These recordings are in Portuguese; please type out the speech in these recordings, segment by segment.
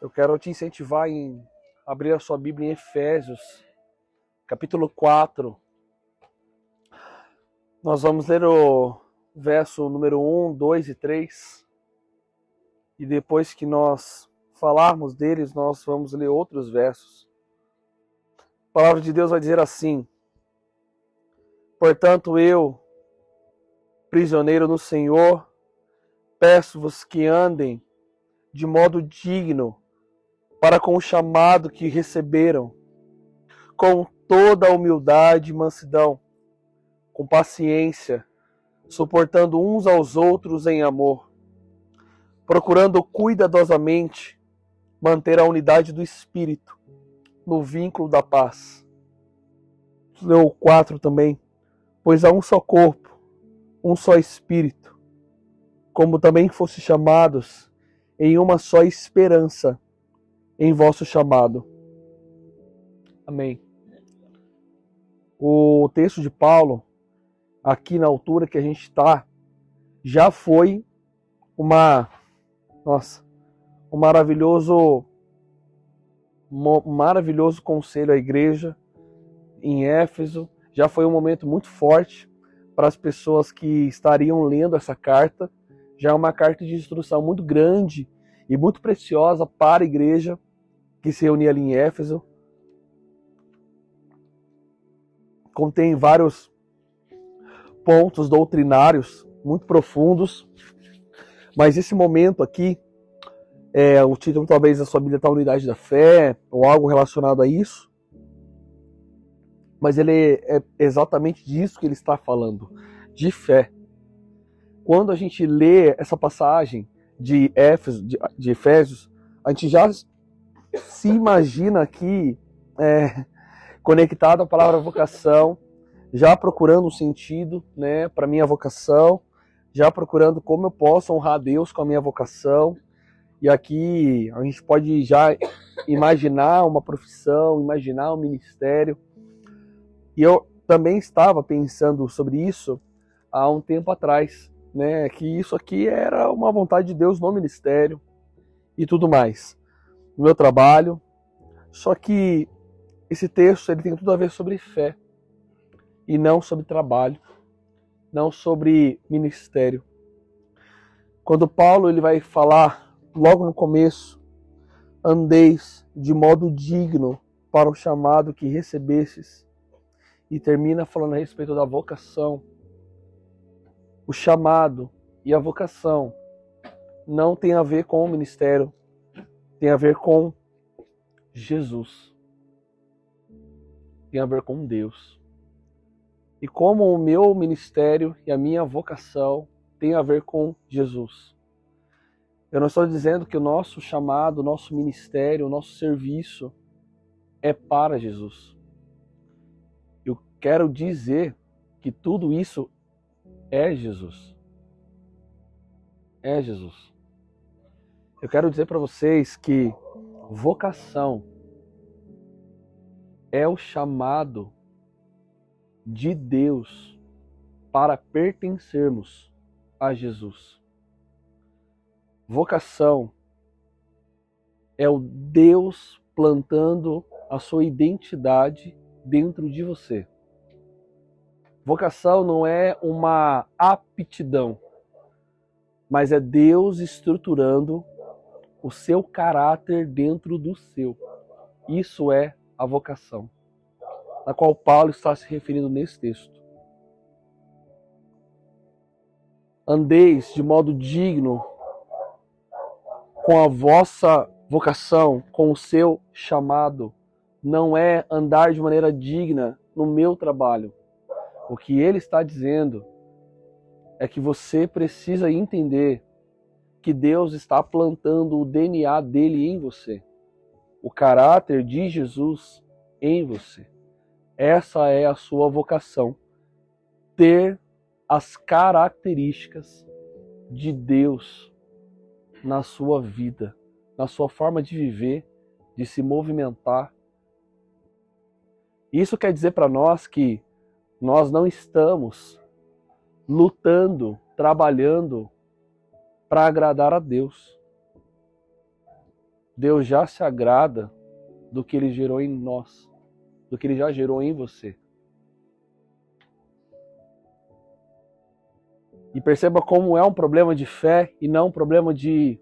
Eu quero te incentivar em abrir a sua Bíblia em Efésios, capítulo 4. Nós vamos ler o verso número 1, 2 e 3. E depois que nós falarmos deles, nós vamos ler outros versos. A palavra de Deus vai dizer assim: Portanto, eu, prisioneiro no Senhor, peço-vos que andem de modo digno para com o chamado que receberam, com toda a humildade e mansidão, com paciência, suportando uns aos outros em amor, procurando cuidadosamente manter a unidade do espírito no vínculo da paz. Leu 4 também. Pois há um só corpo, um só espírito, como também fosse chamados em uma só esperança em vosso chamado. Amém. O texto de Paulo, aqui na altura que a gente está, já foi uma, nossa, um maravilhoso, um maravilhoso conselho à igreja em Éfeso. Já foi um momento muito forte para as pessoas que estariam lendo essa carta. Já é uma carta de instrução muito grande e muito preciosa para a igreja que se reunia ali em Éfeso. Contém vários pontos doutrinários muito profundos, mas esse momento aqui, é, o título talvez da sua Bíblia está Unidade da Fé, ou algo relacionado a isso, mas ele é exatamente disso que ele está falando, de fé. Quando a gente lê essa passagem de, Éfeso, de, de Efésios, a gente já se imagina aqui é, conectado à palavra vocação, já procurando um sentido né, para minha vocação, já procurando como eu posso honrar a Deus com a minha vocação. E aqui a gente pode já imaginar uma profissão, imaginar um ministério. E eu também estava pensando sobre isso há um tempo atrás, né, que isso aqui era uma vontade de Deus no ministério e tudo mais no meu trabalho. Só que esse texto ele tem tudo a ver sobre fé e não sobre trabalho, não sobre ministério. Quando Paulo ele vai falar logo no começo, andeis de modo digno para o chamado que recebestes, e termina falando a respeito da vocação. O chamado e a vocação não tem a ver com o ministério, tem a ver com Jesus. Tem a ver com Deus. E como o meu ministério e a minha vocação tem a ver com Jesus. Eu não estou dizendo que o nosso chamado, o nosso ministério, o nosso serviço é para Jesus. Eu quero dizer que tudo isso é Jesus. É Jesus. Eu quero dizer para vocês que vocação é o chamado de Deus para pertencermos a Jesus. Vocação é o Deus plantando a sua identidade dentro de você. Vocação não é uma aptidão, mas é Deus estruturando o seu caráter dentro do seu. Isso é a vocação, a qual Paulo está se referindo nesse texto. Andeis de modo digno com a vossa vocação, com o seu chamado. Não é andar de maneira digna no meu trabalho. O que ele está dizendo é que você precisa entender que Deus está plantando o DNA dele em você, o caráter de Jesus em você. Essa é a sua vocação. Ter as características de Deus na sua vida, na sua forma de viver, de se movimentar. Isso quer dizer para nós que nós não estamos lutando, trabalhando para agradar a Deus. Deus já se agrada do que ele gerou em nós, do que ele já gerou em você. E perceba como é um problema de fé e não um problema de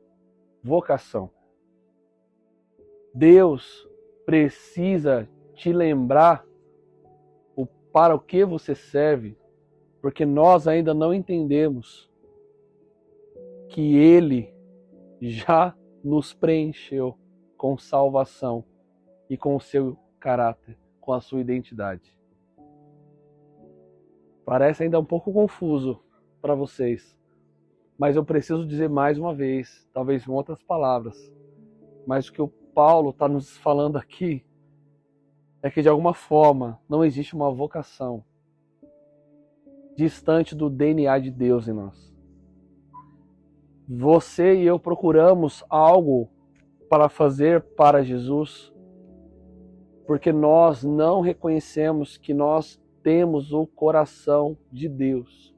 vocação. Deus precisa te lembrar o para o que você serve, porque nós ainda não entendemos que ele já nos preencheu com salvação e com o seu caráter, com a sua identidade. Parece ainda um pouco confuso para vocês, mas eu preciso dizer mais uma vez, talvez com outras palavras, mas o que o Paulo está nos falando aqui é que de alguma forma não existe uma vocação distante do DNA de Deus em nós. Você e eu procuramos algo para fazer para Jesus, porque nós não reconhecemos que nós temos o coração de Deus.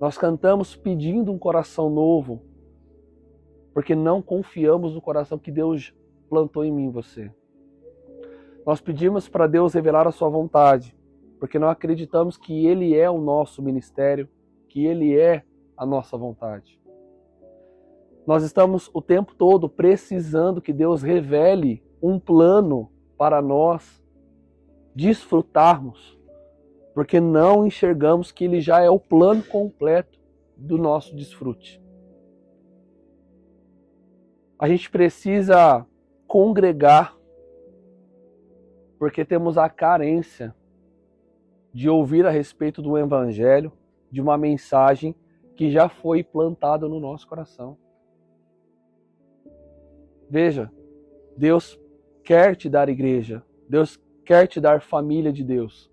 Nós cantamos pedindo um coração novo, porque não confiamos no coração que Deus plantou em mim você. Nós pedimos para Deus revelar a sua vontade, porque não acreditamos que Ele é o nosso ministério, que Ele é a nossa vontade. Nós estamos o tempo todo precisando que Deus revele um plano para nós desfrutarmos, porque não enxergamos que Ele já é o plano completo do nosso desfrute. A gente precisa congregar, porque temos a carência de ouvir a respeito do Evangelho, de uma mensagem que já foi plantada no nosso coração. Veja, Deus quer te dar igreja, Deus quer te dar família de Deus.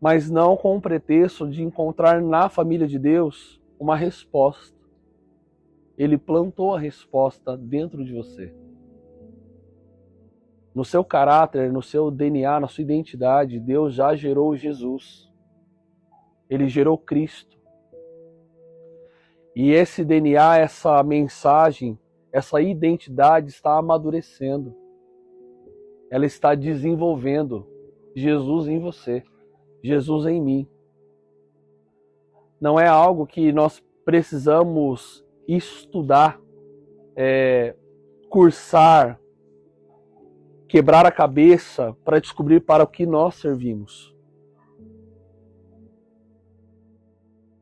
Mas não com o pretexto de encontrar na família de Deus uma resposta. Ele plantou a resposta dentro de você. No seu caráter, no seu DNA, na sua identidade, Deus já gerou Jesus. Ele gerou Cristo. E esse DNA, essa mensagem, essa identidade está amadurecendo. Ela está desenvolvendo Jesus em você, Jesus em mim. Não é algo que nós precisamos estudar, é, cursar, quebrar a cabeça para descobrir para o que nós servimos.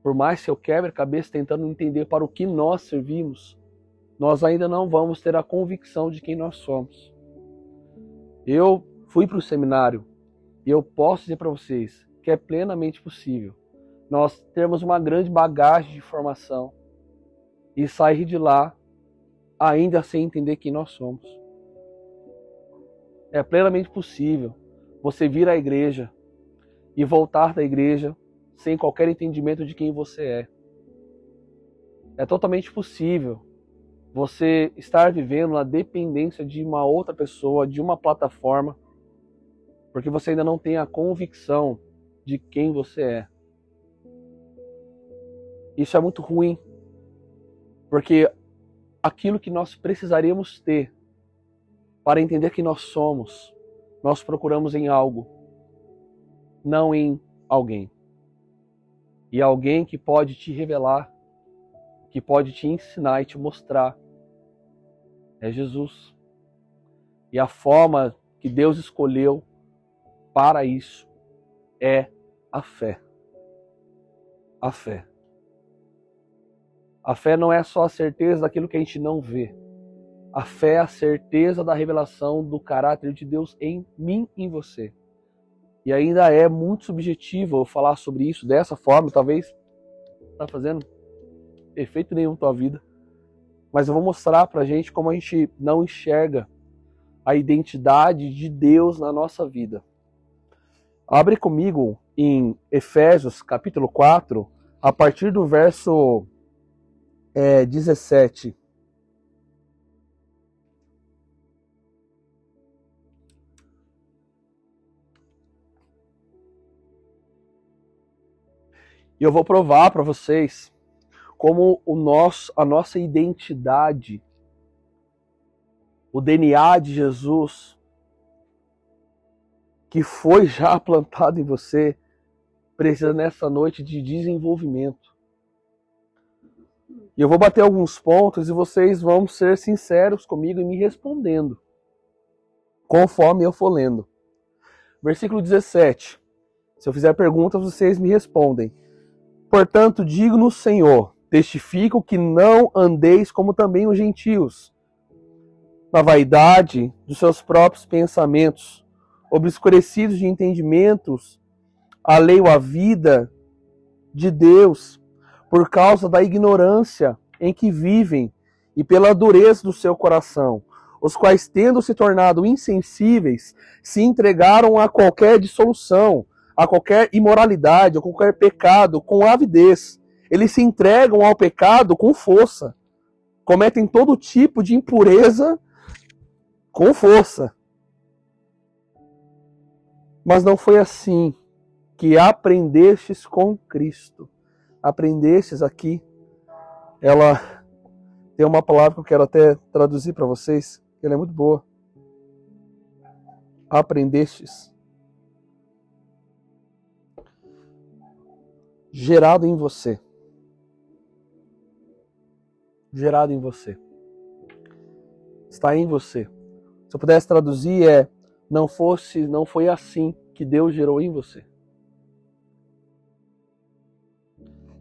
Por mais que eu quebre a cabeça tentando entender para o que nós servimos, nós ainda não vamos ter a convicção de quem nós somos. Eu fui para o seminário e eu posso dizer para vocês que é plenamente possível nós termos uma grande bagagem de informação e sair de lá ainda sem entender quem nós somos. É plenamente possível você vir à igreja e voltar da igreja sem qualquer entendimento de quem você é. É totalmente possível você estar vivendo na dependência de uma outra pessoa, de uma plataforma, porque você ainda não tem a convicção de quem você é. Isso é muito ruim, porque aquilo que nós precisaríamos ter para entender que nós somos, nós procuramos em algo, não em alguém e alguém que pode te revelar, que pode te ensinar e te mostrar é Jesus. E a forma que Deus escolheu para isso é a fé. A fé. A fé não é só a certeza daquilo que a gente não vê. A fé é a certeza da revelação do caráter de Deus em mim e em você. E ainda é muito subjetivo eu falar sobre isso dessa forma, talvez tá fazendo efeito nenhum na tua vida. Mas eu vou mostrar pra gente como a gente não enxerga a identidade de Deus na nossa vida. Abre comigo em Efésios capítulo 4, a partir do verso é, 17. E eu vou provar para vocês como o nosso, a nossa identidade, o DNA de Jesus, que foi já plantado em você, precisa nessa noite de desenvolvimento. E eu vou bater alguns pontos e vocês vão ser sinceros comigo e me respondendo, conforme eu for lendo. Versículo 17. Se eu fizer perguntas, vocês me respondem. Portanto, digo no Senhor, testifico que não andeis como também os gentios, na vaidade dos seus próprios pensamentos, obscurecidos de entendimentos, alheio à vida de Deus, por causa da ignorância em que vivem e pela dureza do seu coração, os quais, tendo se tornado insensíveis, se entregaram a qualquer dissolução, a qualquer imoralidade, a qualquer pecado com avidez. Eles se entregam ao pecado com força. Cometem todo tipo de impureza com força. Mas não foi assim que aprendestes com Cristo. Aprendestes aqui, ela tem uma palavra que eu quero até traduzir para vocês, ela é muito boa. Aprendestes. Gerado em você. Gerado em você. Está em você. Se eu pudesse traduzir é não fosse, não foi assim que Deus gerou em você.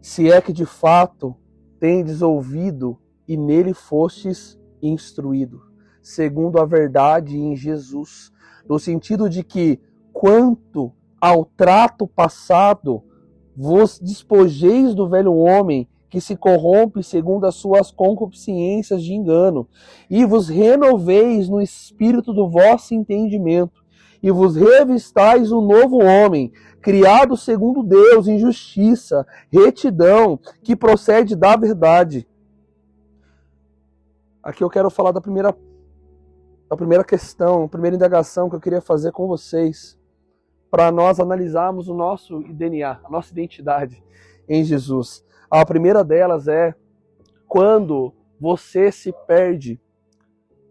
Se é que de fato tendes ouvido e nele fostes instruído, segundo a verdade em Jesus, no sentido de que quanto ao trato passado, vos despojeis do velho homem que se corrompe segundo as suas concupiscências de engano, e vos renoveis no espírito do vosso entendimento, e vos revistais o novo homem, criado segundo Deus em justiça, retidão, que procede da verdade. Aqui eu quero falar da primeira a primeira questão, a primeira indagação que eu queria fazer com vocês, para nós analisarmos o nosso DNA, a nossa identidade em Jesus. A primeira delas é quando você se perde,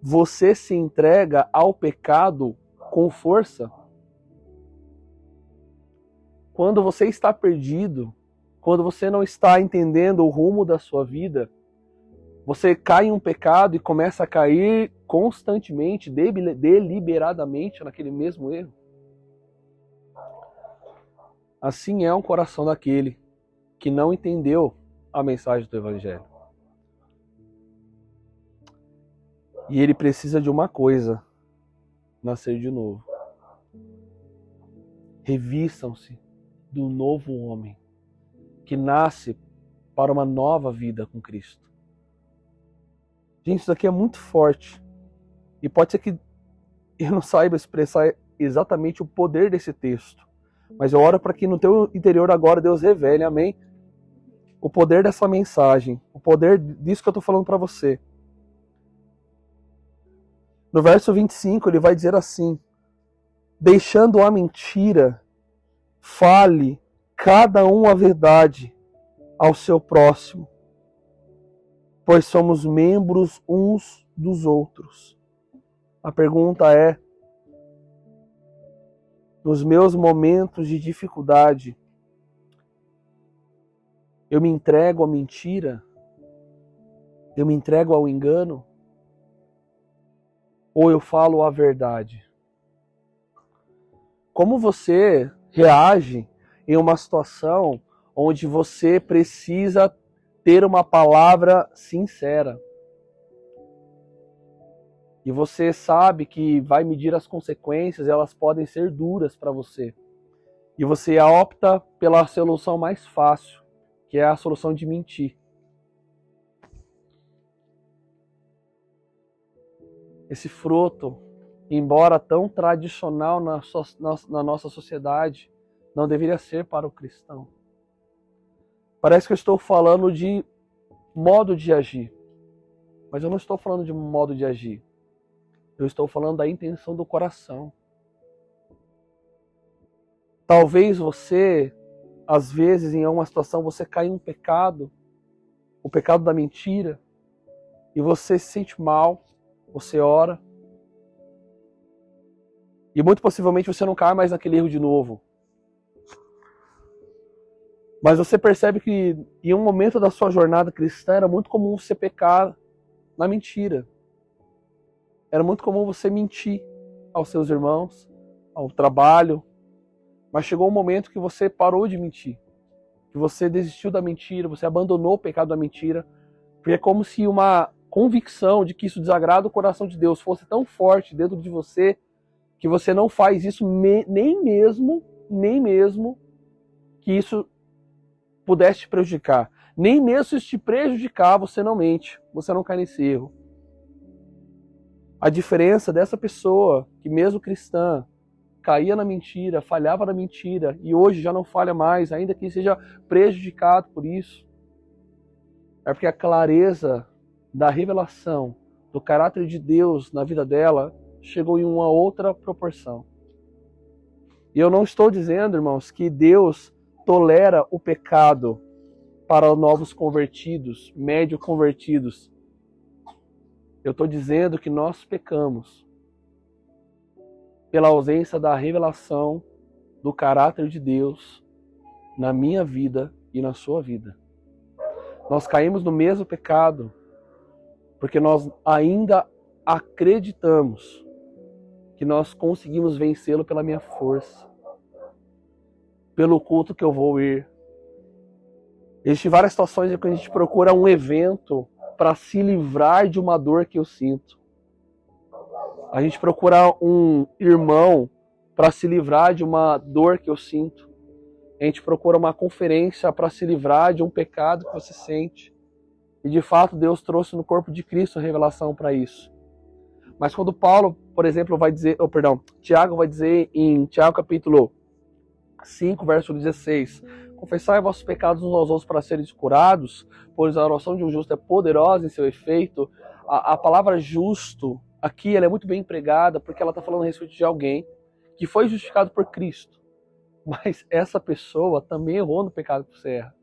você se entrega ao pecado com força. Quando você está perdido, quando você não está entendendo o rumo da sua vida, você cai em um pecado e começa a cair constantemente, deliberadamente naquele mesmo erro. Assim é o coração daquele que não entendeu a mensagem do Evangelho. E ele precisa de uma coisa: nascer de novo. Revistam-se do novo homem que nasce para uma nova vida com Cristo. Gente, isso aqui é muito forte. E pode ser que eu não saiba expressar exatamente o poder desse texto. Mas eu oro para que no teu interior agora Deus revele, amém? O poder dessa mensagem, o poder disso que eu estou falando para você. No verso 25 ele vai dizer assim: Deixando a mentira, fale cada um a verdade ao seu próximo, pois somos membros uns dos outros. A pergunta é: nos meus momentos de dificuldade, eu me entrego à mentira? Eu me entrego ao engano? Ou eu falo a verdade? Como você reage em uma situação onde você precisa ter uma palavra sincera? E você sabe que vai medir as consequências, elas podem ser duras para você. E você opta pela solução mais fácil, que é a solução de mentir. Esse fruto, embora tão tradicional na, na nossa sociedade, não deveria ser para o cristão. Parece que eu estou falando de modo de agir, mas eu não estou falando de modo de agir. Eu estou falando da intenção do coração. Talvez você, às vezes, em uma situação, você cai em um pecado o pecado da mentira, e você se sente mal, você ora, e muito possivelmente você não cai mais naquele erro de novo. Mas você percebe que em um momento da sua jornada cristã era muito comum você pecar na mentira. Era muito comum você mentir aos seus irmãos, ao trabalho. Mas chegou um momento que você parou de mentir. Que você desistiu da mentira, você abandonou o pecado da mentira. Porque é como se uma convicção de que isso desagrada o coração de Deus fosse tão forte dentro de você que você não faz isso nem mesmo, nem mesmo que isso pudesse te prejudicar. Nem mesmo se te prejudicar, você não mente, você não cai nesse erro. A diferença dessa pessoa, que mesmo cristã, caía na mentira, falhava na mentira e hoje já não falha mais, ainda que seja prejudicado por isso, é porque a clareza da revelação do caráter de Deus na vida dela chegou em uma outra proporção. E eu não estou dizendo, irmãos, que Deus tolera o pecado para novos convertidos, médio convertidos. Eu estou dizendo que nós pecamos pela ausência da revelação do caráter de Deus na minha vida e na sua vida. Nós caímos no mesmo pecado porque nós ainda acreditamos que nós conseguimos vencê-lo pela minha força, pelo culto que eu vou ir. Existem várias situações em que a gente procura um evento para se livrar de uma dor que eu sinto. A gente procura um irmão para se livrar de uma dor que eu sinto. A gente procura uma conferência para se livrar de um pecado que você sente. E de fato, Deus trouxe no corpo de Cristo a revelação para isso. Mas quando Paulo, por exemplo, vai dizer, oh, perdão, Tiago vai dizer em Tiago capítulo 5, verso 16: Confessai vossos pecados uns aos outros para serem curados, pois a oração de um justo é poderosa em seu efeito. A, a palavra justo aqui ela é muito bem empregada porque ela está falando a respeito de alguém que foi justificado por Cristo. Mas essa pessoa também errou no pecado que você erra.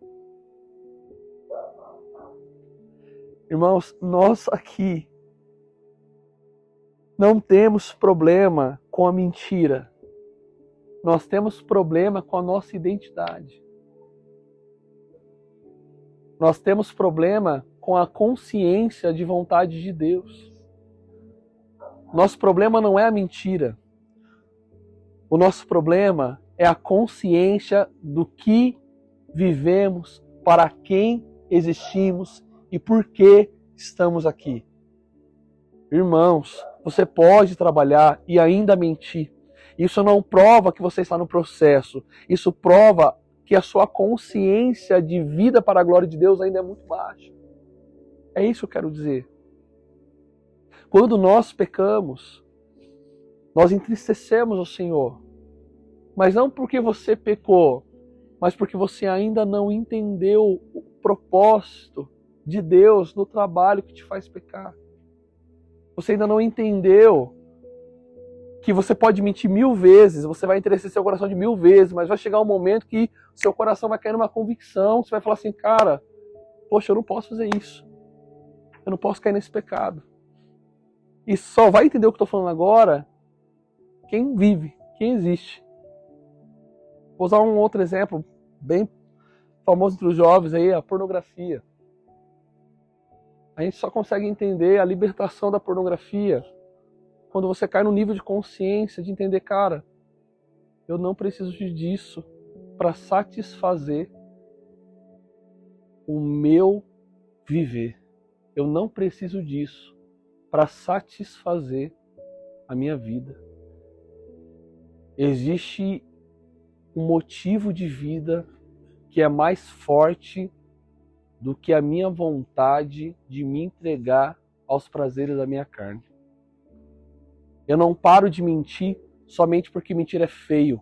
Irmãos, nós aqui não temos problema com a mentira. Nós temos problema com a nossa identidade. Nós temos problema com a consciência de vontade de Deus. Nosso problema não é a mentira. O nosso problema é a consciência do que vivemos, para quem existimos e por que estamos aqui. Irmãos, você pode trabalhar e ainda mentir. Isso não prova que você está no processo. Isso prova que a sua consciência de vida para a glória de Deus ainda é muito baixa. É isso que eu quero dizer. Quando nós pecamos, nós entristecemos o Senhor. Mas não porque você pecou, mas porque você ainda não entendeu o propósito de Deus no trabalho que te faz pecar. Você ainda não entendeu que você pode mentir mil vezes, você vai entristecer seu coração de mil vezes, mas vai chegar um momento que seu coração vai cair numa convicção, você vai falar assim, cara, poxa, eu não posso fazer isso. Eu não posso cair nesse pecado. E só vai entender o que eu estou falando agora quem vive, quem existe. Vou usar um outro exemplo bem famoso entre os jovens aí, a pornografia. A gente só consegue entender a libertação da pornografia quando você cai no nível de consciência de entender, cara, eu não preciso disso para satisfazer o meu viver. Eu não preciso disso para satisfazer a minha vida. Existe um motivo de vida que é mais forte do que a minha vontade de me entregar aos prazeres da minha carne. Eu não paro de mentir somente porque mentir é feio.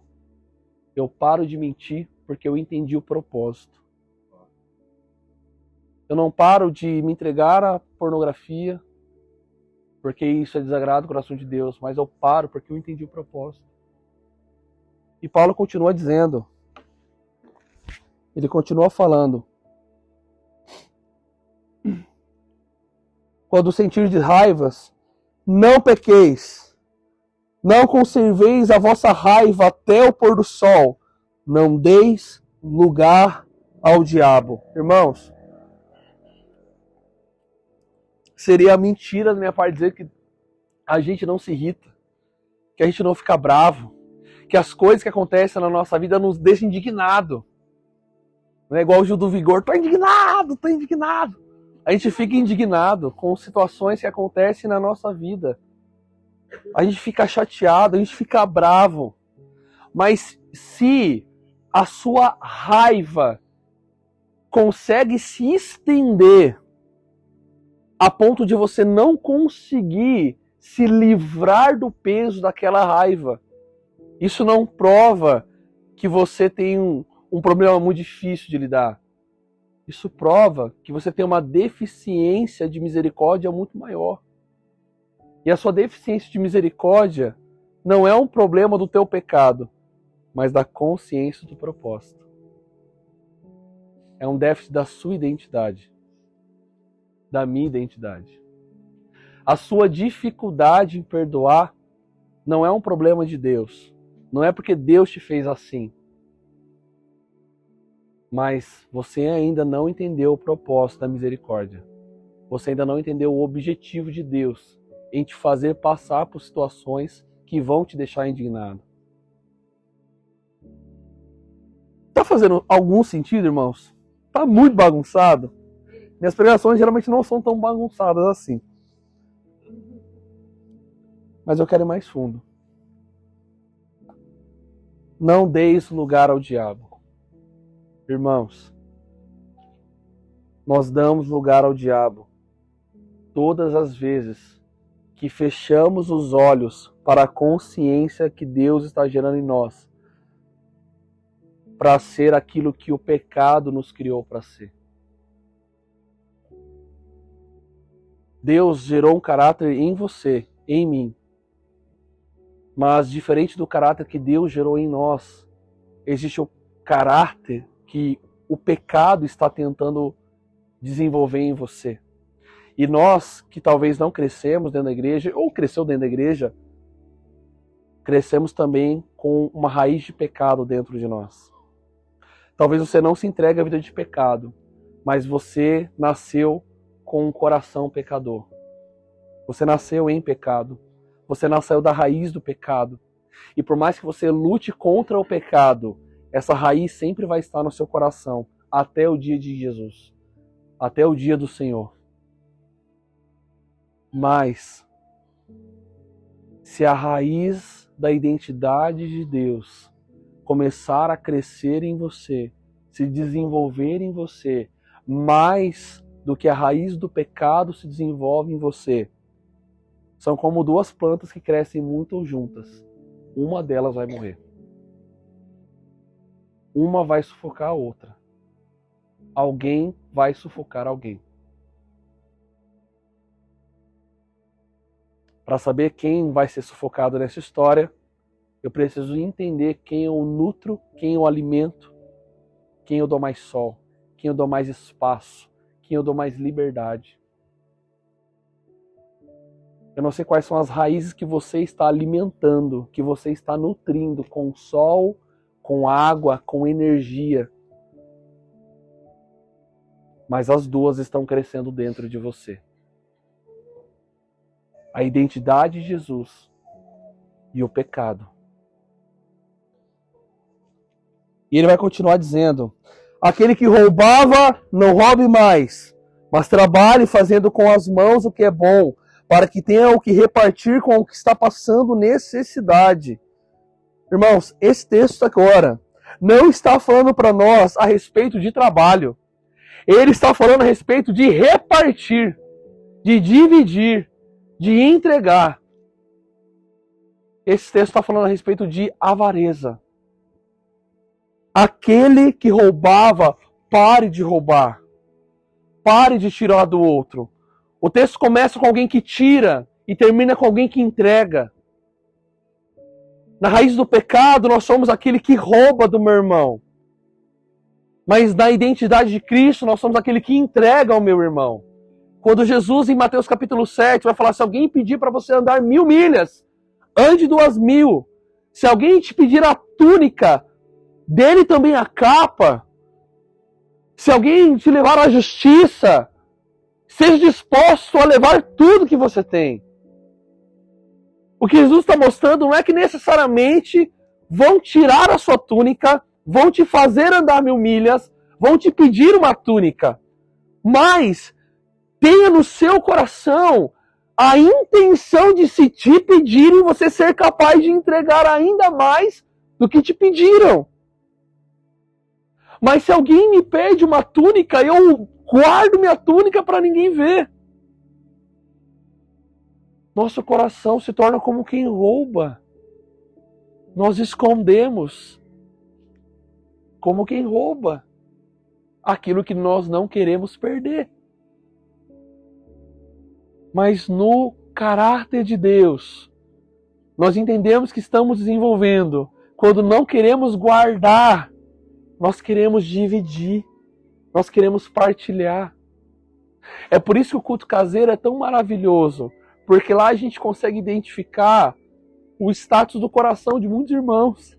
Eu paro de mentir porque eu entendi o propósito. Eu não paro de me entregar à pornografia porque isso é desagrado do coração de Deus, mas eu paro porque eu entendi o propósito. E Paulo continua dizendo, ele continua falando, quando sentir de raivas, não pequeis, não conserveis a vossa raiva até o pôr do sol, não deis lugar ao diabo. Irmãos, seria mentira da minha parte dizer que a gente não se irrita, que a gente não fica bravo, que as coisas que acontecem na nossa vida nos deixam indignado. Não é igual o Gil do Vigor, tô indignado, tô indignado. A gente fica indignado com situações que acontecem na nossa vida. A gente fica chateado, a gente fica bravo. Mas se a sua raiva consegue se estender a ponto de você não conseguir se livrar do peso daquela raiva, isso não prova que você tem um, um problema muito difícil de lidar. Isso prova que você tem uma deficiência de misericórdia muito maior. E a sua deficiência de misericórdia não é um problema do teu pecado, mas da consciência do propósito. É um déficit da sua identidade, da minha identidade. A sua dificuldade em perdoar não é um problema de Deus. Não é porque Deus te fez assim. Mas você ainda não entendeu o propósito da misericórdia. Você ainda não entendeu o objetivo de Deus em te fazer passar por situações que vão te deixar indignado. Tá fazendo algum sentido, irmãos? Tá muito bagunçado? Minhas pregações geralmente não são tão bagunçadas assim. Mas eu quero ir mais fundo. Não deis lugar ao diabo. Irmãos, nós damos lugar ao diabo todas as vezes que fechamos os olhos para a consciência que Deus está gerando em nós, para ser aquilo que o pecado nos criou para ser. Deus gerou um caráter em você, em mim. Mas diferente do caráter que Deus gerou em nós, existe o caráter que o pecado está tentando desenvolver em você. E nós, que talvez não crescemos dentro da igreja, ou cresceu dentro da igreja, crescemos também com uma raiz de pecado dentro de nós. Talvez você não se entregue à vida de pecado, mas você nasceu com um coração pecador. Você nasceu em pecado. Você nasceu da raiz do pecado. E por mais que você lute contra o pecado, essa raiz sempre vai estar no seu coração até o dia de Jesus, até o dia do Senhor. Mas, se a raiz da identidade de Deus começar a crescer em você, se desenvolver em você, mais do que a raiz do pecado se desenvolve em você, são como duas plantas que crescem muito juntas. Uma delas vai morrer. Uma vai sufocar a outra. Alguém vai sufocar alguém. Para saber quem vai ser sufocado nessa história, eu preciso entender quem eu nutro, quem eu alimento, quem eu dou mais sol, quem eu dou mais espaço, quem eu dou mais liberdade. Eu não sei quais são as raízes que você está alimentando, que você está nutrindo com sol, com água, com energia. Mas as duas estão crescendo dentro de você a identidade de Jesus e o pecado. E ele vai continuar dizendo: aquele que roubava, não roube mais, mas trabalhe fazendo com as mãos o que é bom, para que tenha o que repartir com o que está passando necessidade. Irmãos, esse texto agora não está falando para nós a respeito de trabalho. Ele está falando a respeito de repartir, de dividir, de entregar. Esse texto está falando a respeito de avareza. Aquele que roubava, pare de roubar. Pare de tirar do outro. O texto começa com alguém que tira e termina com alguém que entrega. Na raiz do pecado, nós somos aquele que rouba do meu irmão. Mas na identidade de Cristo, nós somos aquele que entrega ao meu irmão. Quando Jesus, em Mateus capítulo 7, vai falar: se alguém pedir para você andar mil milhas, ande duas mil. Se alguém te pedir a túnica, dele também a capa. Se alguém te levar à justiça, seja disposto a levar tudo que você tem. O que Jesus está mostrando não é que necessariamente vão tirar a sua túnica, vão te fazer andar mil milhas, vão te pedir uma túnica. Mas tenha no seu coração a intenção de se te pedirem você ser capaz de entregar ainda mais do que te pediram. Mas se alguém me pede uma túnica, eu guardo minha túnica para ninguém ver. Nosso coração se torna como quem rouba. Nós escondemos como quem rouba aquilo que nós não queremos perder mas no caráter de Deus. Nós entendemos que estamos desenvolvendo. Quando não queremos guardar, nós queremos dividir, nós queremos partilhar. É por isso que o culto caseiro é tão maravilhoso, porque lá a gente consegue identificar o status do coração de muitos irmãos.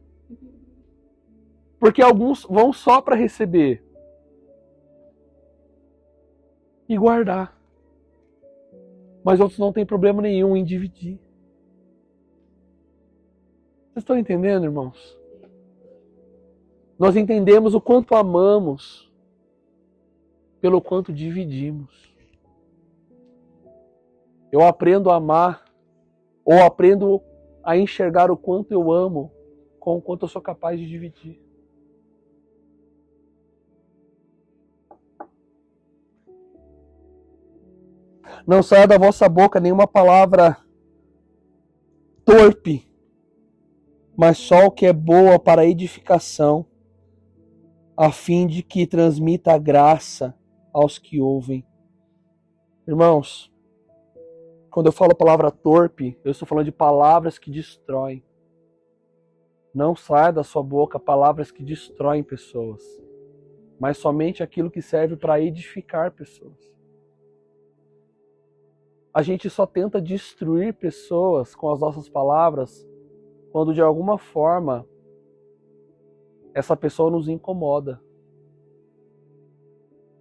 Porque alguns vão só para receber e guardar mas outros não têm problema nenhum em dividir. Vocês estão entendendo, irmãos? Nós entendemos o quanto amamos pelo quanto dividimos. Eu aprendo a amar ou aprendo a enxergar o quanto eu amo com o quanto eu sou capaz de dividir. Não saia da vossa boca nenhuma palavra torpe, mas só o que é boa para edificação, a fim de que transmita a graça aos que ouvem. Irmãos, quando eu falo palavra torpe, eu estou falando de palavras que destroem. Não saia da sua boca palavras que destroem pessoas, mas somente aquilo que serve para edificar pessoas a gente só tenta destruir pessoas com as nossas palavras quando de alguma forma essa pessoa nos incomoda.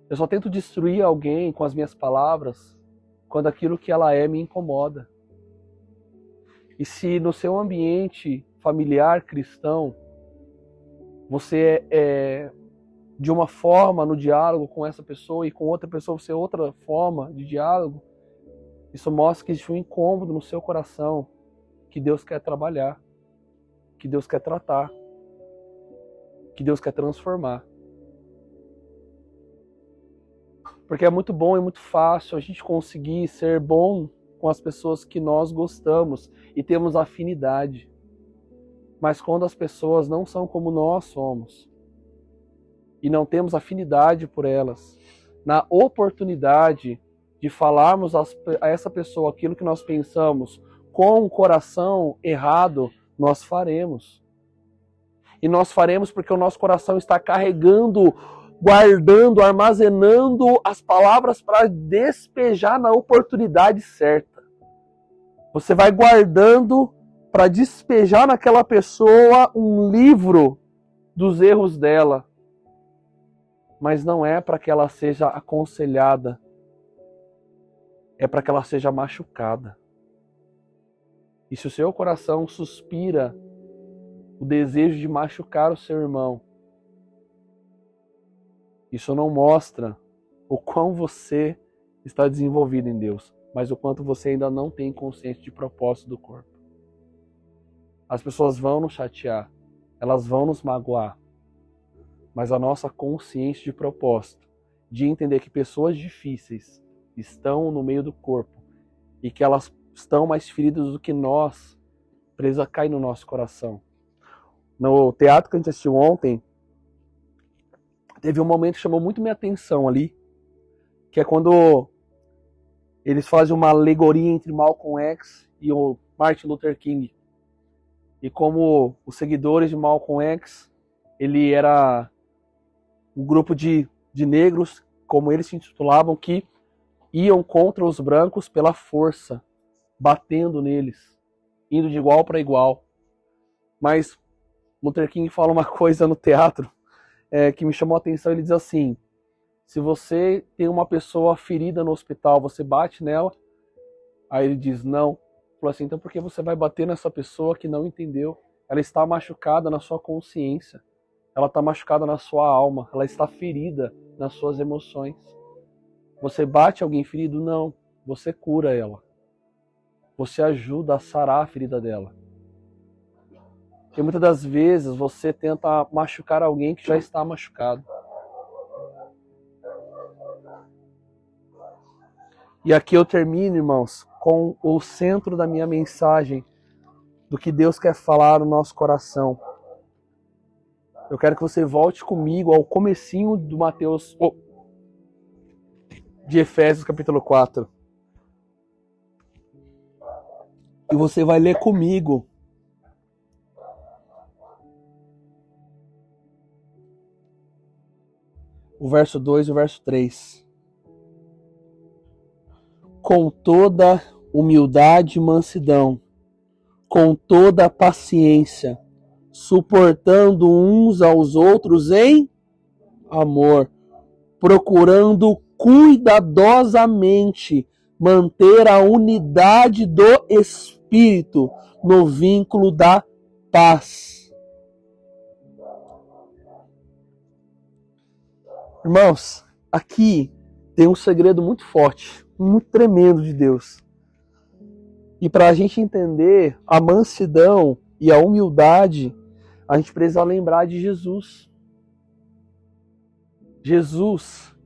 Eu só tento destruir alguém com as minhas palavras quando aquilo que ela é me incomoda. E se no seu ambiente familiar cristão você é, é de uma forma no diálogo com essa pessoa e com outra pessoa você é outra forma de diálogo, isso mostra que existe um incômodo no seu coração que Deus quer trabalhar, que Deus quer tratar, que Deus quer transformar. Porque é muito bom e muito fácil a gente conseguir ser bom com as pessoas que nós gostamos e temos afinidade. Mas quando as pessoas não são como nós somos e não temos afinidade por elas, na oportunidade de falarmos a essa pessoa aquilo que nós pensamos com o coração errado, nós faremos. E nós faremos porque o nosso coração está carregando, guardando, armazenando as palavras para despejar na oportunidade certa. Você vai guardando para despejar naquela pessoa um livro dos erros dela. Mas não é para que ela seja aconselhada é para que ela seja machucada. E se o seu coração suspira o desejo de machucar o seu irmão, isso não mostra o quão você está desenvolvido em Deus, mas o quanto você ainda não tem consciência de propósito do corpo. As pessoas vão nos chatear, elas vão nos magoar, mas a nossa consciência de propósito, de entender que pessoas difíceis estão no meio do corpo e que elas estão mais feridas do que nós, precisa cair no nosso coração. No teatro que a gente assistiu ontem, teve um momento que chamou muito minha atenção ali, que é quando eles fazem uma alegoria entre Malcolm X e o Martin Luther King. E como os seguidores de Malcolm X, ele era um grupo de, de negros, como eles se intitulavam, que iam contra os brancos pela força, batendo neles, indo de igual para igual. Mas Luther King fala uma coisa no teatro é, que me chamou a atenção. Ele diz assim: se você tem uma pessoa ferida no hospital, você bate nela? Aí ele diz: não. Falou assim: então por que você vai bater nessa pessoa que não entendeu? Ela está machucada na sua consciência, ela está machucada na sua alma, ela está ferida nas suas emoções. Você bate alguém ferido? Não. Você cura ela. Você ajuda a sarar a ferida dela. E muitas das vezes você tenta machucar alguém que já está machucado. E aqui eu termino, irmãos, com o centro da minha mensagem, do que Deus quer falar no nosso coração. Eu quero que você volte comigo ao comecinho do Mateus, oh, de Efésios capítulo 4. E você vai ler comigo o verso 2 e o verso 3. Com toda humildade e mansidão, com toda paciência, suportando uns aos outros em amor, procurando cuidadosamente manter a unidade do espírito no vínculo da paz. Irmãos, aqui tem um segredo muito forte, muito tremendo de Deus. E para a gente entender a mansidão e a humildade, a gente precisa lembrar de Jesus. Jesus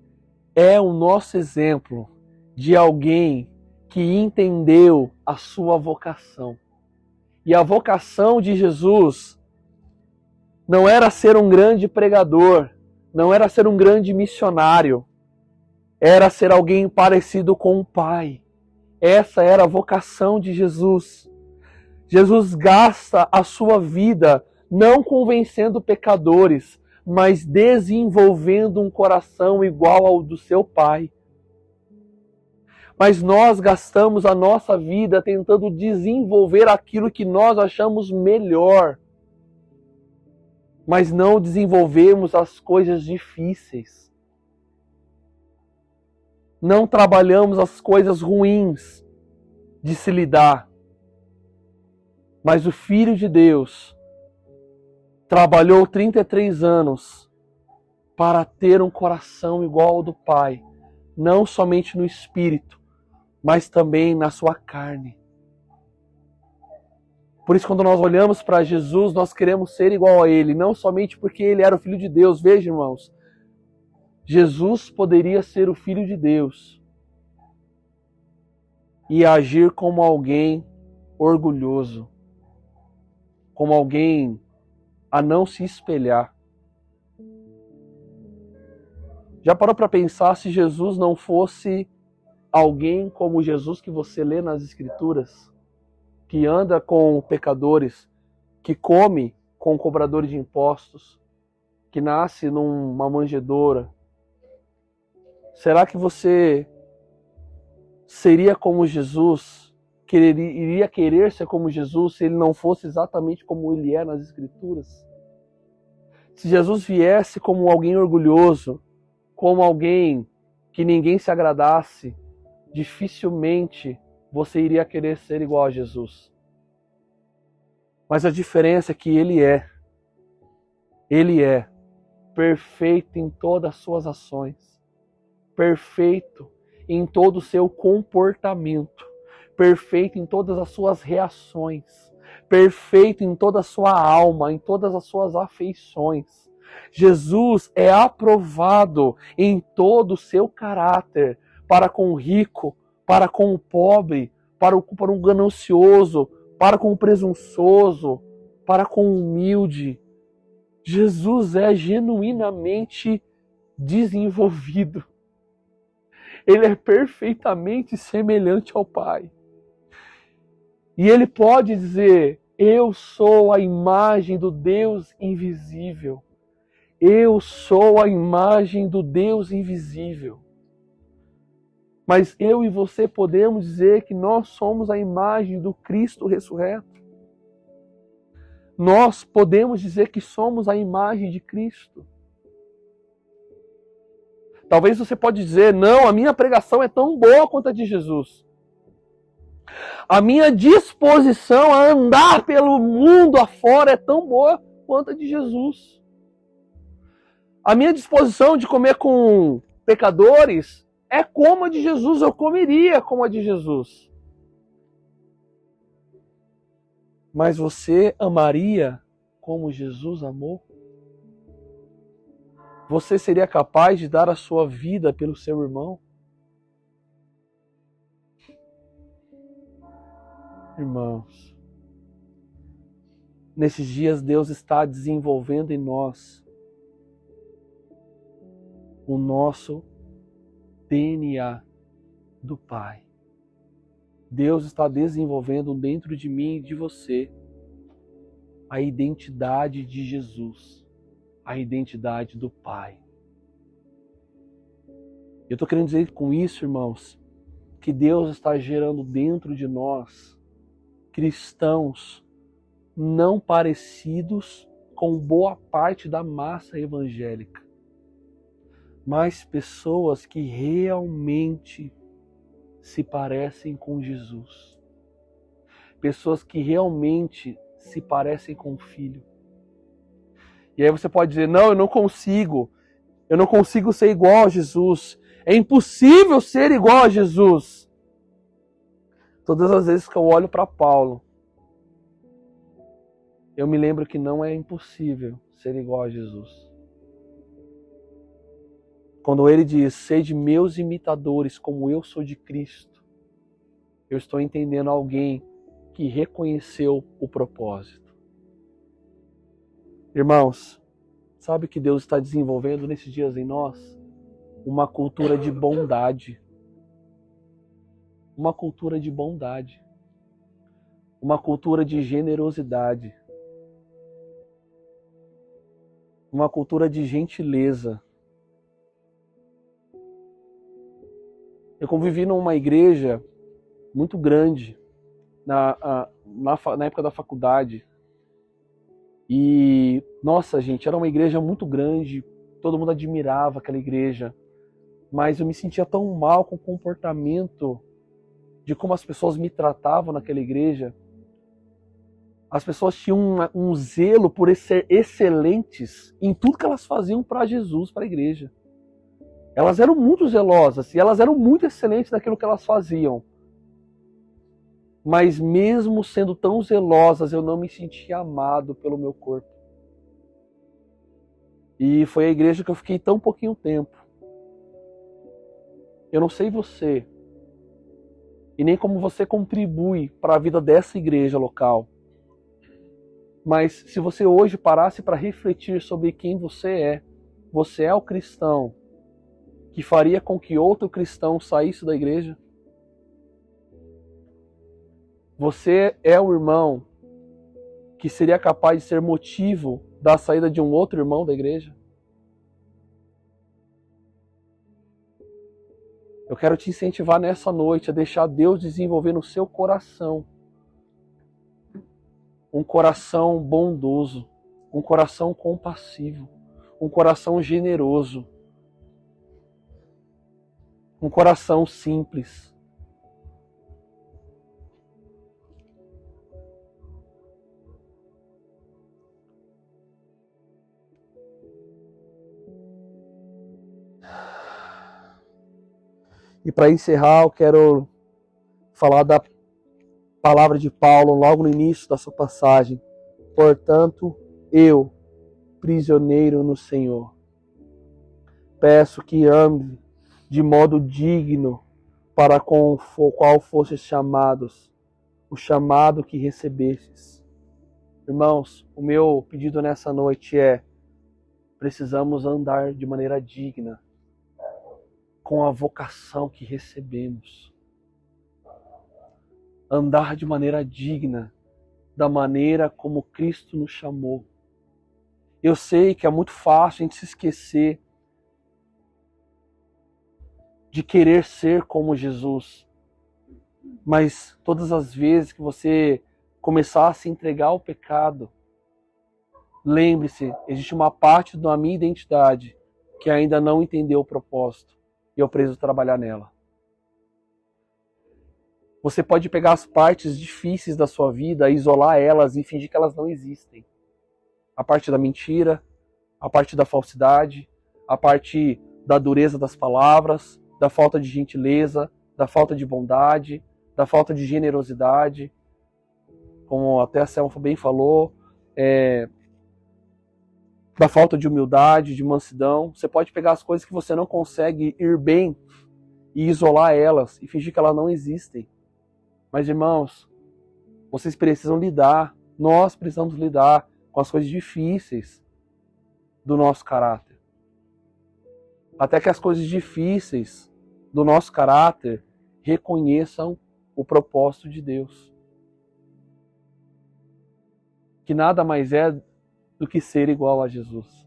é o nosso exemplo de alguém que entendeu a sua vocação. E a vocação de Jesus não era ser um grande pregador, não era ser um grande missionário, era ser alguém parecido com o Pai. Essa era a vocação de Jesus. Jesus gasta a sua vida não convencendo pecadores, mas desenvolvendo um coração igual ao do seu pai. Mas nós gastamos a nossa vida tentando desenvolver aquilo que nós achamos melhor, mas não desenvolvemos as coisas difíceis. Não trabalhamos as coisas ruins de se lidar. Mas o Filho de Deus trabalhou 33 anos para ter um coração igual ao do Pai, não somente no espírito, mas também na sua carne. Por isso, quando nós olhamos para Jesus, nós queremos ser igual a Ele, não somente porque Ele era o Filho de Deus. Veja, irmãos, Jesus poderia ser o Filho de Deus e agir como alguém orgulhoso, como alguém a não se espelhar. Já parou para pensar se Jesus não fosse alguém como Jesus que você lê nas Escrituras, que anda com pecadores, que come com cobradores de impostos, que nasce numa manjedoura? Será que você seria como Jesus quereria, iria querer ser como Jesus se ele não fosse exatamente como ele é nas Escrituras? Se Jesus viesse como alguém orgulhoso, como alguém que ninguém se agradasse, dificilmente você iria querer ser igual a Jesus. Mas a diferença é que ele é. Ele é perfeito em todas as suas ações, perfeito em todo o seu comportamento perfeito em todas as suas reações, perfeito em toda a sua alma, em todas as suas afeições. Jesus é aprovado em todo o seu caráter para com o rico, para com o pobre, para o, para o ganancioso, para com o presunçoso, para com o humilde. Jesus é genuinamente desenvolvido. Ele é perfeitamente semelhante ao Pai. E ele pode dizer: Eu sou a imagem do Deus invisível. Eu sou a imagem do Deus invisível. Mas eu e você podemos dizer que nós somos a imagem do Cristo ressurreto. Nós podemos dizer que somos a imagem de Cristo. Talvez você pode dizer, não, a minha pregação é tão boa quanto a de Jesus. A minha disposição a andar pelo mundo afora é tão boa quanto a de Jesus. A minha disposição de comer com pecadores é como a de Jesus, eu comeria como a de Jesus. Mas você amaria como Jesus amou? Você seria capaz de dar a sua vida pelo seu irmão? Irmãos, nesses dias Deus está desenvolvendo em nós o nosso DNA do Pai. Deus está desenvolvendo dentro de mim e de você a identidade de Jesus, a identidade do Pai. Eu estou querendo dizer com isso, irmãos, que Deus está gerando dentro de nós cristãos não parecidos com boa parte da massa evangélica mas pessoas que realmente se parecem com Jesus. Pessoas que realmente se parecem com o Filho. E aí você pode dizer: não, eu não consigo. Eu não consigo ser igual a Jesus. É impossível ser igual a Jesus. Todas as vezes que eu olho para Paulo, eu me lembro que não é impossível ser igual a Jesus. Quando ele diz: Sede meus imitadores, como eu sou de Cristo, eu estou entendendo alguém que reconheceu o propósito. Irmãos, sabe que Deus está desenvolvendo nesses dias em nós? Uma cultura de bondade. Uma cultura de bondade. Uma cultura de generosidade. Uma cultura de gentileza Eu convivi numa igreja muito grande na, na, na época da faculdade. E, nossa, gente, era uma igreja muito grande, todo mundo admirava aquela igreja, mas eu me sentia tão mal com o comportamento de como as pessoas me tratavam naquela igreja. As pessoas tinham um, um zelo por ser excelentes em tudo que elas faziam para Jesus, para a igreja. Elas eram muito zelosas e elas eram muito excelentes naquilo que elas faziam. Mas mesmo sendo tão zelosas, eu não me sentia amado pelo meu corpo. E foi a igreja que eu fiquei tão pouquinho tempo. Eu não sei você, e nem como você contribui para a vida dessa igreja local. Mas se você hoje parasse para refletir sobre quem você é, você é o cristão que faria com que outro cristão saísse da igreja? Você é o irmão que seria capaz de ser motivo da saída de um outro irmão da igreja? Eu quero te incentivar nessa noite a deixar Deus desenvolver no seu coração um coração bondoso, um coração compassivo, um coração generoso um coração simples. E para encerrar, eu quero falar da palavra de Paulo logo no início da sua passagem. Portanto, eu, prisioneiro no Senhor, peço que ame de modo digno para com o qual fostes chamados, o chamado que recebestes. Irmãos, o meu pedido nessa noite é: precisamos andar de maneira digna, com a vocação que recebemos. Andar de maneira digna, da maneira como Cristo nos chamou. Eu sei que é muito fácil a gente se esquecer de querer ser como Jesus. Mas todas as vezes que você começar a se entregar ao pecado, lembre-se, existe uma parte da minha identidade que ainda não entendeu o propósito e eu preciso trabalhar nela. Você pode pegar as partes difíceis da sua vida, isolar elas e fingir que elas não existem. A parte da mentira, a parte da falsidade, a parte da dureza das palavras, da falta de gentileza, da falta de bondade, da falta de generosidade, como até a Selma bem falou, é, da falta de humildade, de mansidão. Você pode pegar as coisas que você não consegue ir bem e isolar elas e fingir que elas não existem. Mas, irmãos, vocês precisam lidar, nós precisamos lidar com as coisas difíceis do nosso caráter. Até que as coisas difíceis do nosso caráter reconheçam o propósito de Deus. Que nada mais é do que ser igual a Jesus.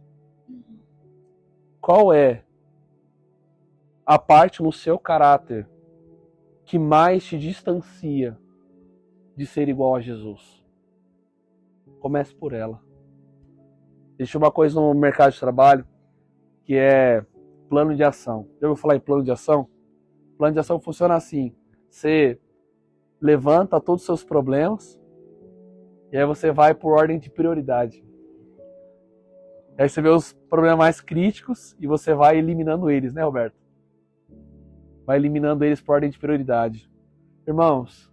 Qual é a parte no seu caráter que mais te distancia de ser igual a Jesus? Comece por ela. Existe uma coisa no mercado de trabalho que é plano de ação. Já ouviu falar em plano de ação? Plano de ação funciona assim: você levanta todos os seus problemas e aí você vai por ordem de prioridade. Aí você vê os problemas mais críticos e você vai eliminando eles, né, Roberto? vai eliminando eles por ordem de prioridade. Irmãos,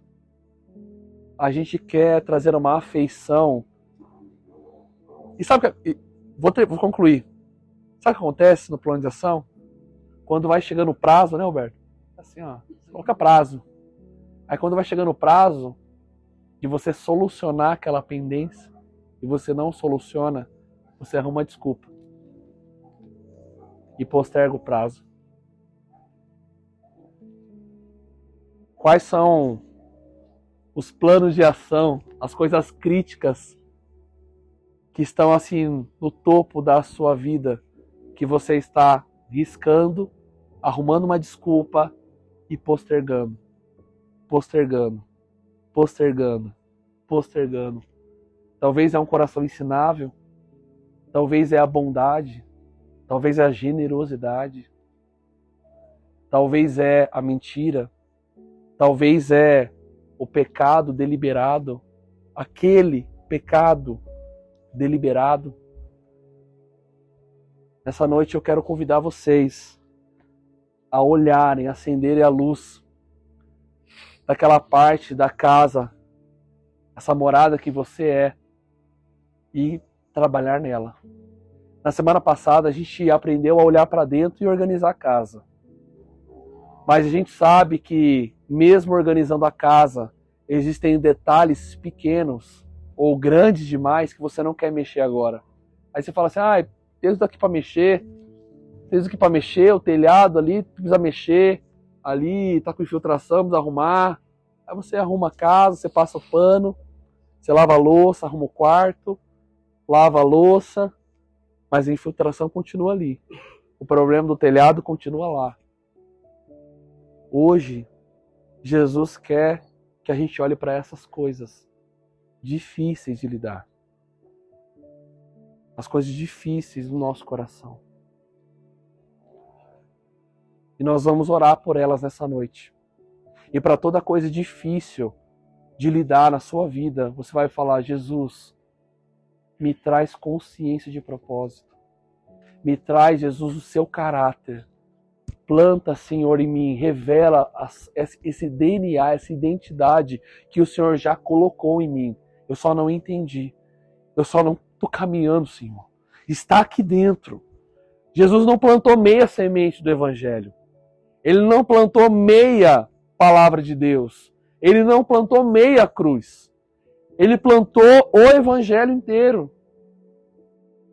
a gente quer trazer uma afeição. E sabe que. Vou, ter, vou concluir. Sabe o que acontece no plano de ação? Quando vai chegando o prazo, né, Alberto? Assim, ó. Coloca prazo. Aí quando vai chegando o prazo de você solucionar aquela pendência e você não soluciona, você arruma uma desculpa. E posterga o prazo. Quais são os planos de ação, as coisas críticas que estão assim no topo da sua vida, que você está riscando, arrumando uma desculpa e postergando, postergando, postergando, postergando. Talvez é um coração ensinável, talvez é a bondade, talvez é a generosidade, talvez é a mentira, Talvez é o pecado deliberado, aquele pecado deliberado. Nessa noite eu quero convidar vocês a olharem, acenderem a luz daquela parte da casa, essa morada que você é, e trabalhar nela. Na semana passada a gente aprendeu a olhar para dentro e organizar a casa. Mas a gente sabe que mesmo organizando a casa, existem detalhes pequenos ou grandes demais que você não quer mexer agora. Aí você fala assim: ah, tem isso daqui para mexer, tem isso aqui para mexer, o telhado ali precisa mexer, ali tá com infiltração, precisa arrumar. Aí você arruma a casa, você passa o pano, você lava a louça, arruma o quarto, lava a louça, mas a infiltração continua ali. O problema do telhado continua lá. Hoje, Jesus quer que a gente olhe para essas coisas difíceis de lidar. As coisas difíceis do nosso coração. E nós vamos orar por elas nessa noite. E para toda coisa difícil de lidar na sua vida, você vai falar: Jesus, me traz consciência de propósito. Me traz, Jesus, o seu caráter planta, Senhor, em mim, revela esse DNA, essa identidade que o Senhor já colocou em mim. Eu só não entendi. Eu só não estou caminhando, Senhor. Está aqui dentro. Jesus não plantou meia semente do Evangelho. Ele não plantou meia palavra de Deus. Ele não plantou meia cruz. Ele plantou o Evangelho inteiro.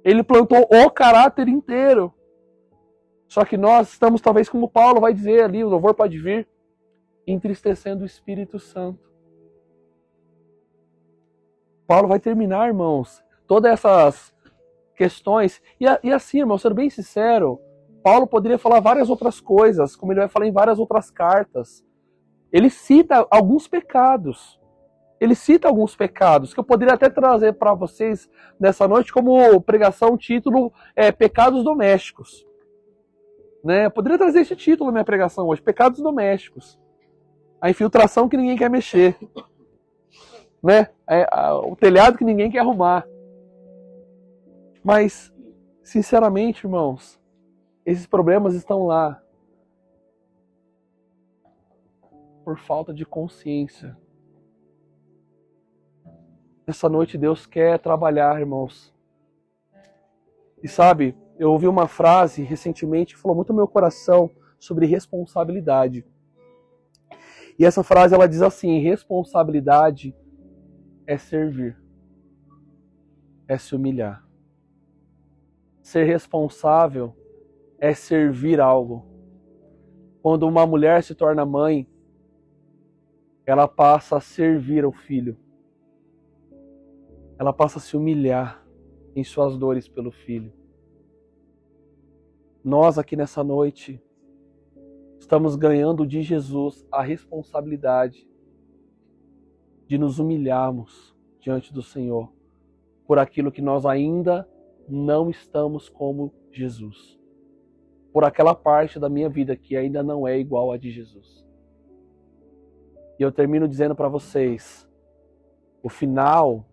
Ele plantou o caráter inteiro. Só que nós estamos, talvez, como Paulo vai dizer ali, o louvor pode vir, entristecendo o Espírito Santo. Paulo vai terminar, irmãos, todas essas questões. E, e assim, irmão, sendo bem sincero, Paulo poderia falar várias outras coisas, como ele vai falar em várias outras cartas. Ele cita alguns pecados. Ele cita alguns pecados que eu poderia até trazer para vocês nessa noite como pregação, título é, Pecados Domésticos. Né? Eu poderia trazer esse título na minha pregação hoje, Pecados Domésticos. A infiltração que ninguém quer mexer. Né? É, a, o telhado que ninguém quer arrumar. Mas, sinceramente, irmãos, esses problemas estão lá por falta de consciência. Essa noite Deus quer trabalhar, irmãos. E sabe, eu ouvi uma frase recentemente que falou muito no meu coração sobre responsabilidade. E essa frase ela diz assim: responsabilidade é servir, é se humilhar. Ser responsável é servir algo. Quando uma mulher se torna mãe, ela passa a servir ao filho. Ela passa a se humilhar em suas dores pelo filho. Nós aqui nessa noite estamos ganhando de Jesus a responsabilidade de nos humilharmos diante do Senhor por aquilo que nós ainda não estamos como Jesus por aquela parte da minha vida que ainda não é igual a de Jesus. E eu termino dizendo para vocês: o final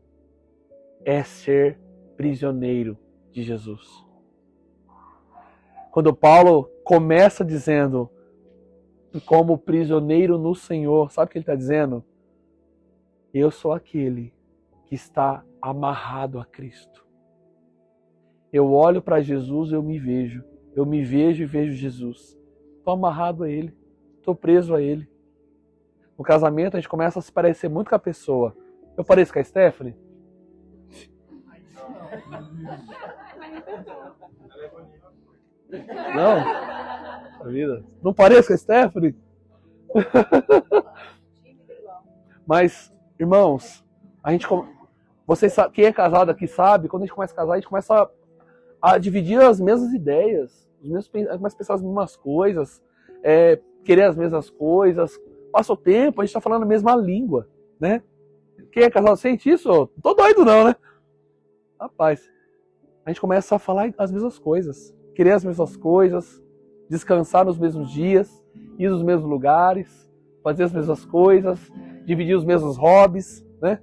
é ser prisioneiro de Jesus. Quando Paulo começa dizendo, como prisioneiro no Senhor, sabe o que ele está dizendo? Eu sou aquele que está amarrado a Cristo. Eu olho para Jesus eu me vejo eu me vejo e vejo Jesus. Estou amarrado a Ele, estou preso a Ele. No casamento a gente começa a se parecer muito com a pessoa. Eu pareço com a Stephanie? Não? A vida. Não pareço com a Stephanie? Mas, irmãos, a gente. Vocês quem é casado aqui sabe, quando a gente começa a casar, a gente começa a a dividir as mesmas ideias, os mesmos, começa a pensar as mesmas coisas, é, querer as mesmas coisas. Passa o tempo, a gente está falando a mesma língua, né? Quem é casado sente isso? Tô doido não, né? Rapaz, a gente começa a falar as mesmas coisas, querer as mesmas coisas, descansar nos mesmos dias, ir nos mesmos lugares, fazer as mesmas coisas, dividir os mesmos hobbies, né?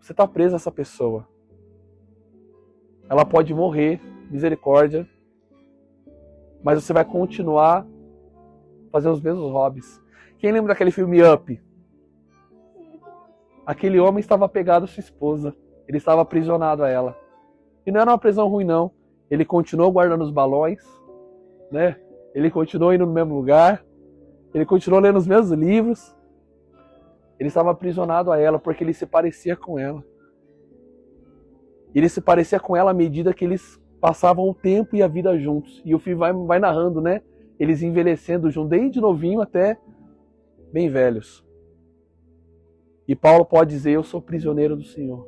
Você está preso a essa pessoa ela pode morrer, misericórdia, mas você vai continuar fazendo os mesmos hobbies. Quem lembra daquele filme Up? Aquele homem estava pegado à sua esposa, ele estava aprisionado a ela. E não era uma prisão ruim, não. Ele continuou guardando os balões, né? Ele continuou indo no mesmo lugar, ele continuou lendo os mesmos livros. Ele estava aprisionado a ela porque ele se parecia com ela. Ele se parecia com ela à medida que eles passavam o tempo e a vida juntos. E o filme vai, vai narrando, né? Eles envelhecendo juntos, desde novinho até bem velhos. E Paulo pode dizer: Eu sou prisioneiro do Senhor.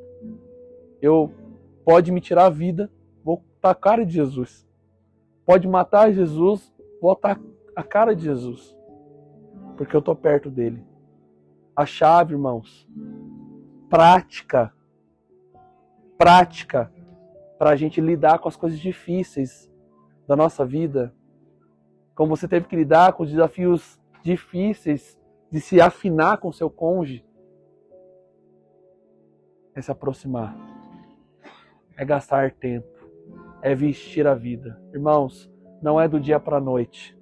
Eu pode me tirar a vida, vou estar a cara de Jesus. Pode matar Jesus, vou estar a cara de Jesus. Porque eu estou perto dele. A chave, irmãos, prática prática para a gente lidar com as coisas difíceis da nossa vida. Como você teve que lidar com os desafios difíceis de se afinar com seu cônjuge. É se aproximar. É gastar tempo. É vestir a vida. Irmãos, não é do dia para a noite.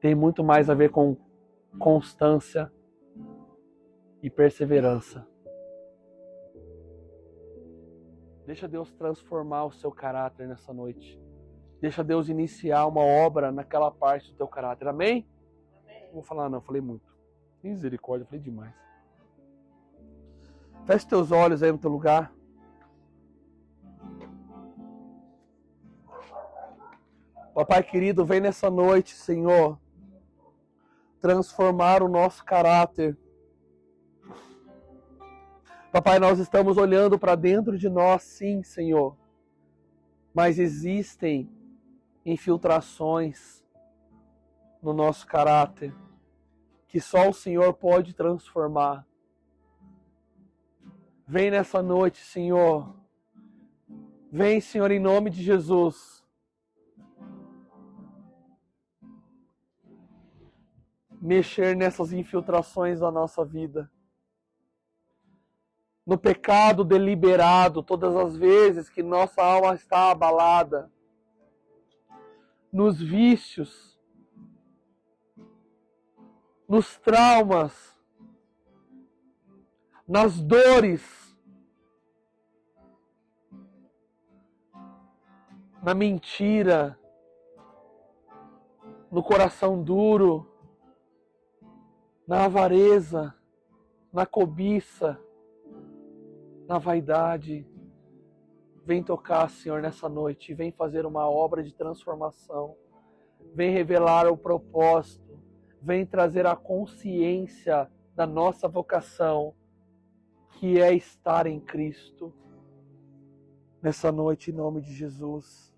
Tem muito mais a ver com constância e perseverança. Deixa Deus transformar o seu caráter nessa noite. Deixa Deus iniciar uma obra naquela parte do teu caráter. Amém? Amém. Não vou falar não, falei muito. Misericórdia, falei demais. Feche teus olhos aí no teu lugar. Papai querido, vem nessa noite, Senhor, transformar o nosso caráter Papai, nós estamos olhando para dentro de nós, sim, Senhor. mas existem infiltrações no nosso caráter que só o Senhor pode transformar. Vem nessa noite, Senhor. Vem, Senhor, em nome de Jesus. Mexer nessas infiltrações da nossa vida. No pecado deliberado, todas as vezes que nossa alma está abalada. Nos vícios. Nos traumas. Nas dores na mentira, no coração duro, na avareza, na cobiça, na vaidade. Vem tocar, Senhor, nessa noite, vem fazer uma obra de transformação, vem revelar o propósito, vem trazer a consciência da nossa vocação, que é estar em Cristo. Nessa noite, em nome de Jesus.